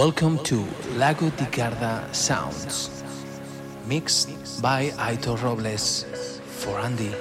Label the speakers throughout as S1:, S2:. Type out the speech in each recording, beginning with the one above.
S1: Welcome to Lago di Garda Sounds, mixed by Aitor Robles for Andy.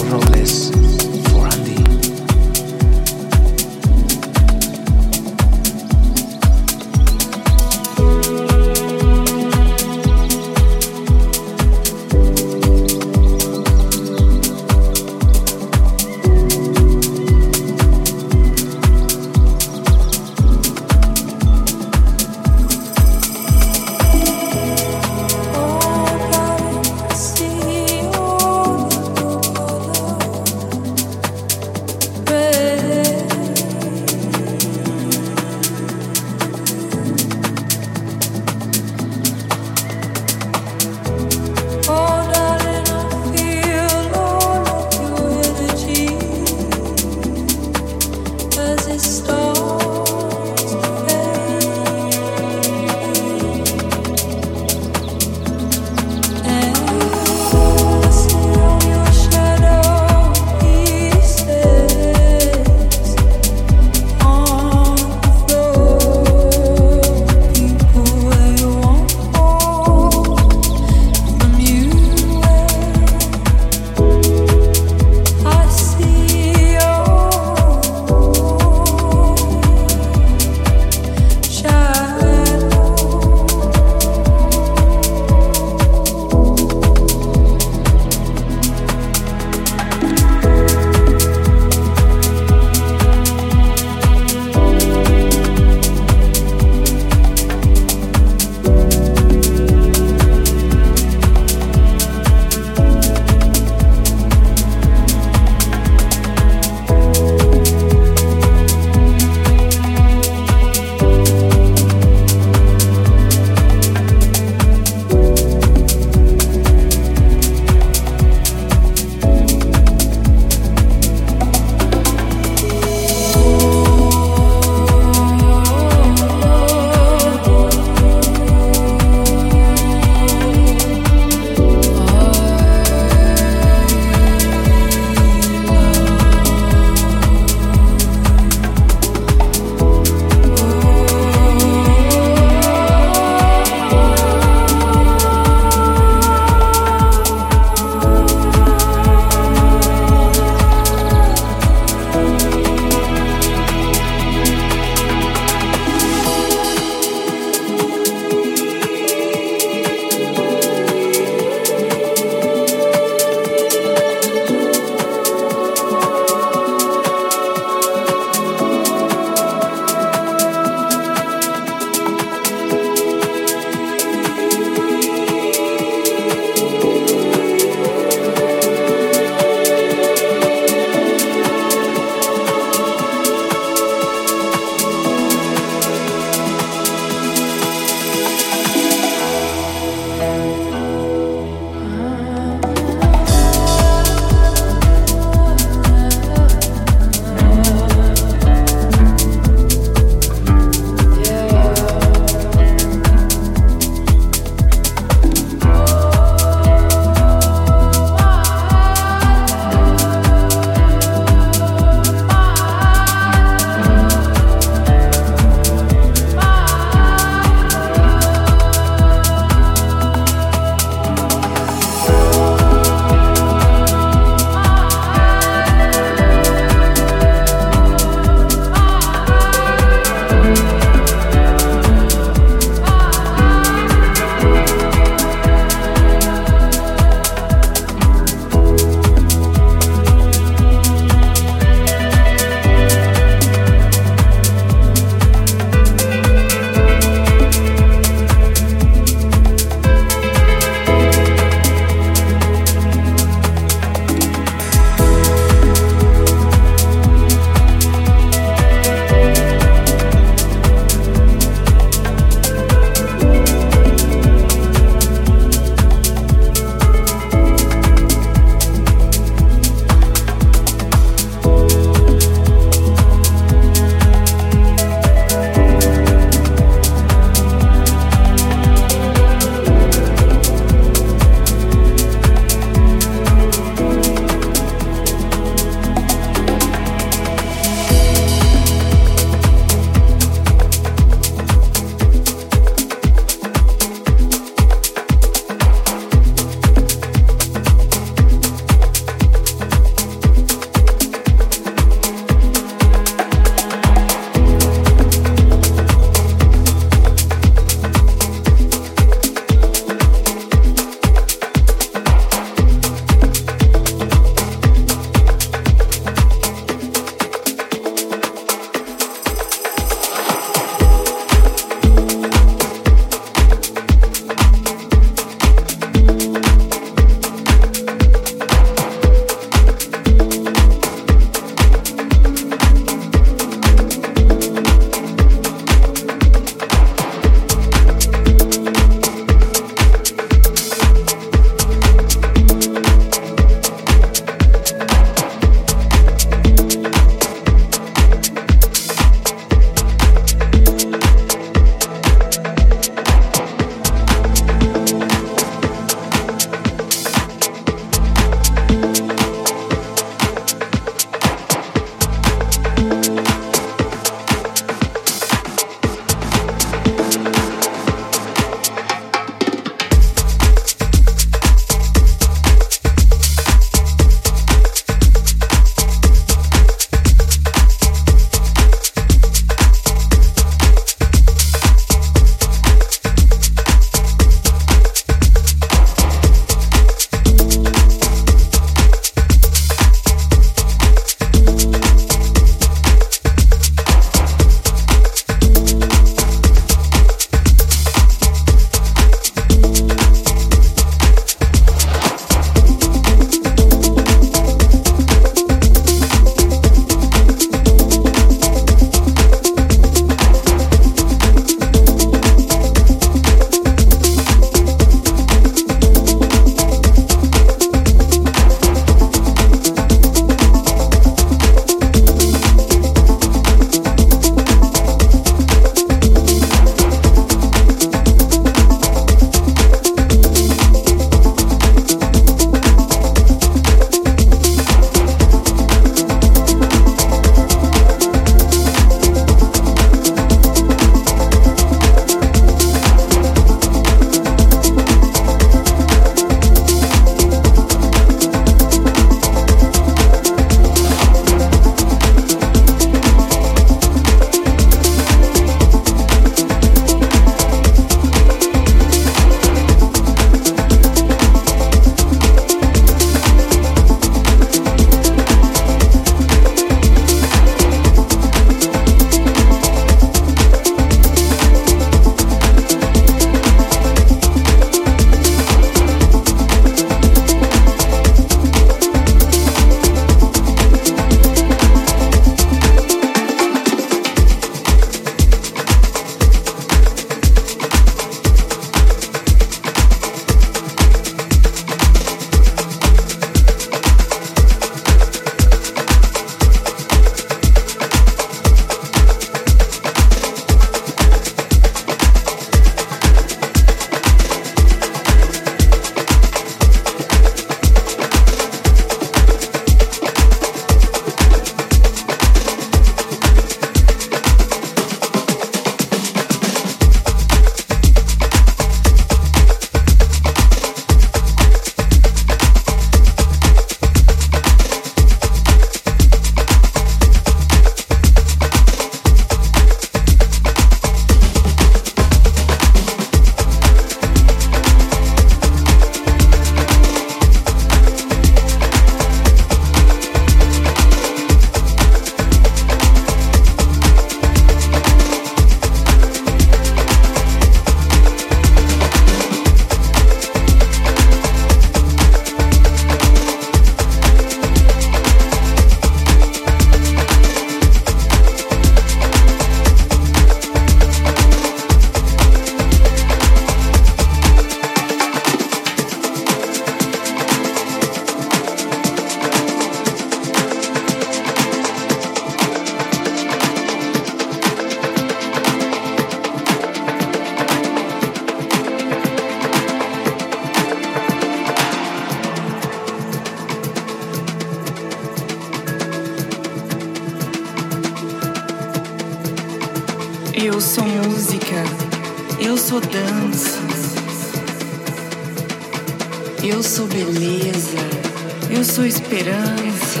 S1: Esperança,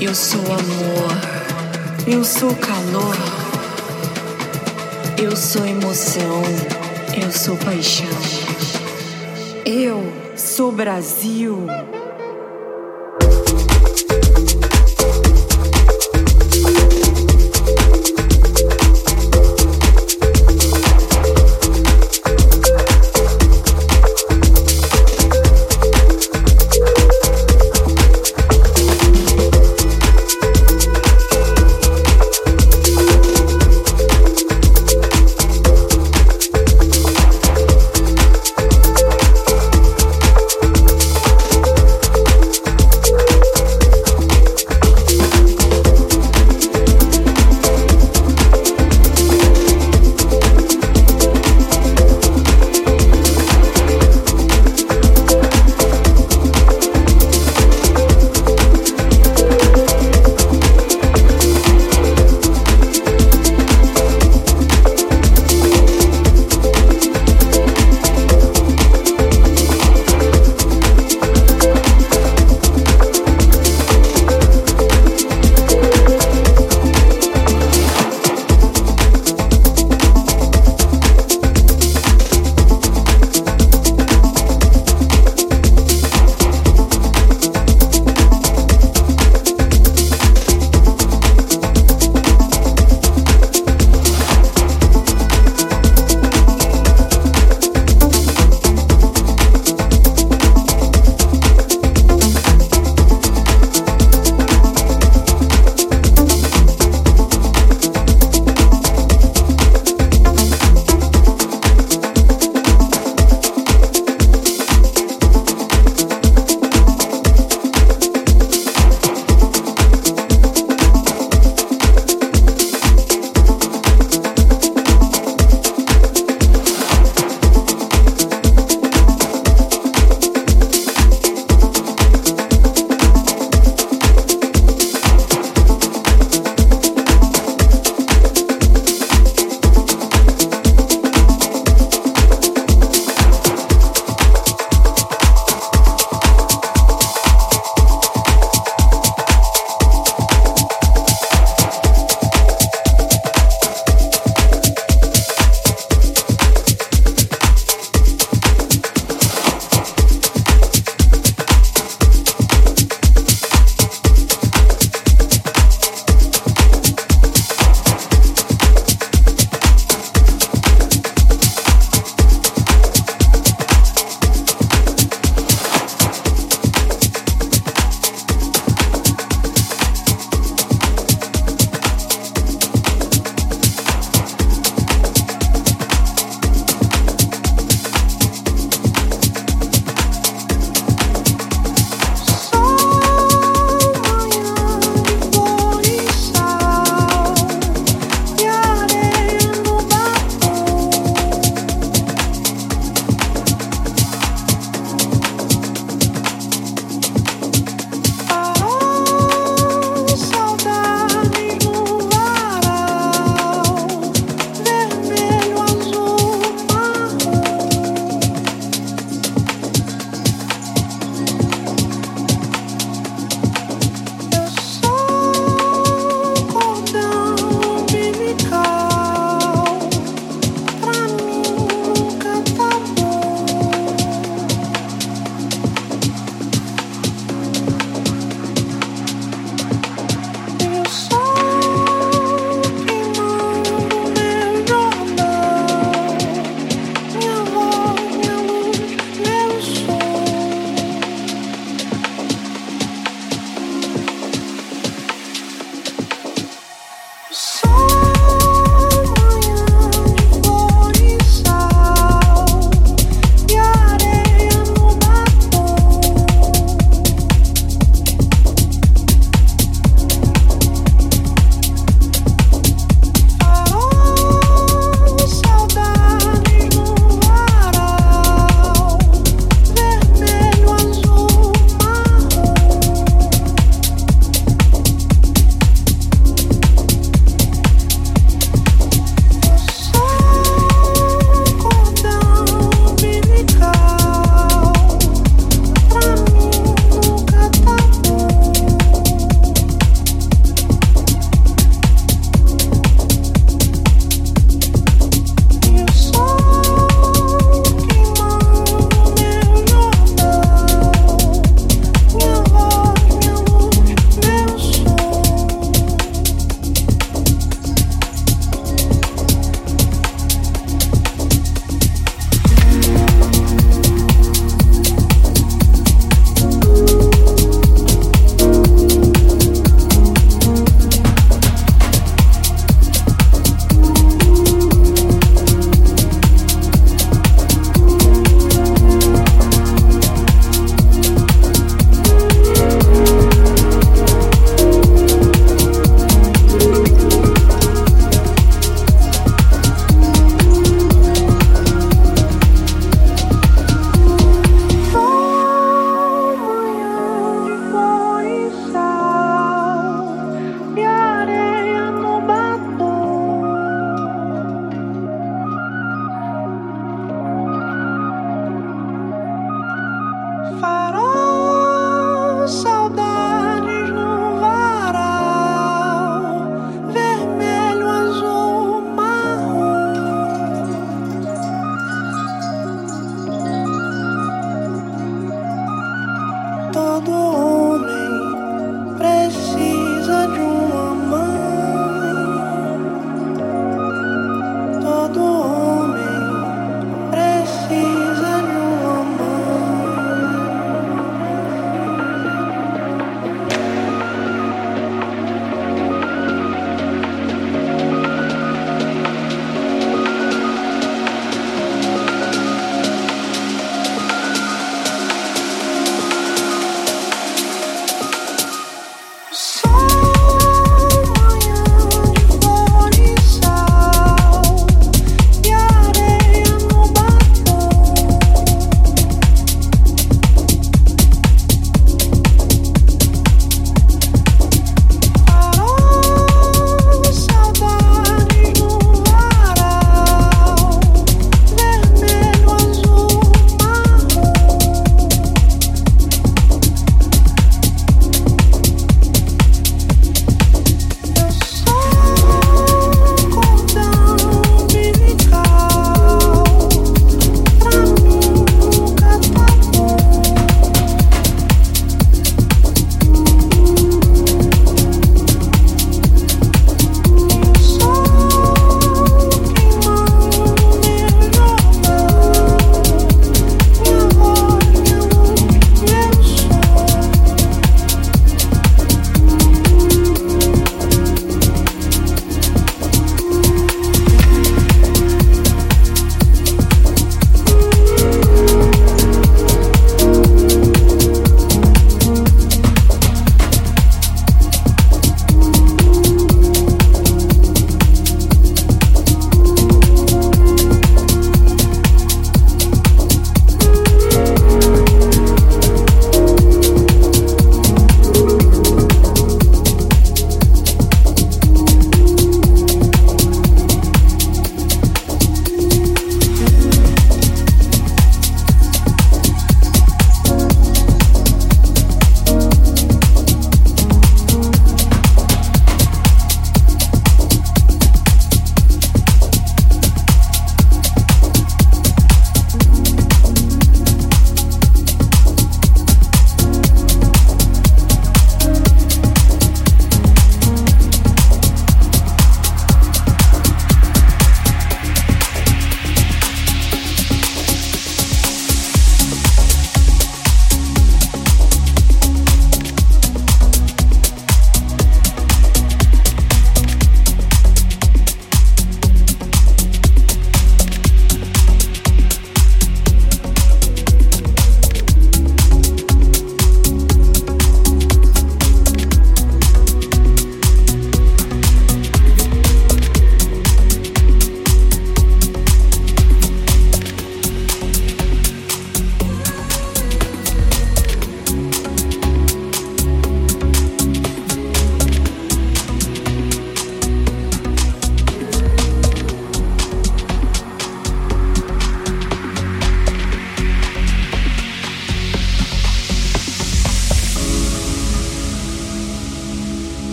S1: eu sou amor, eu sou calor, eu sou emoção, eu sou paixão, eu sou Brasil.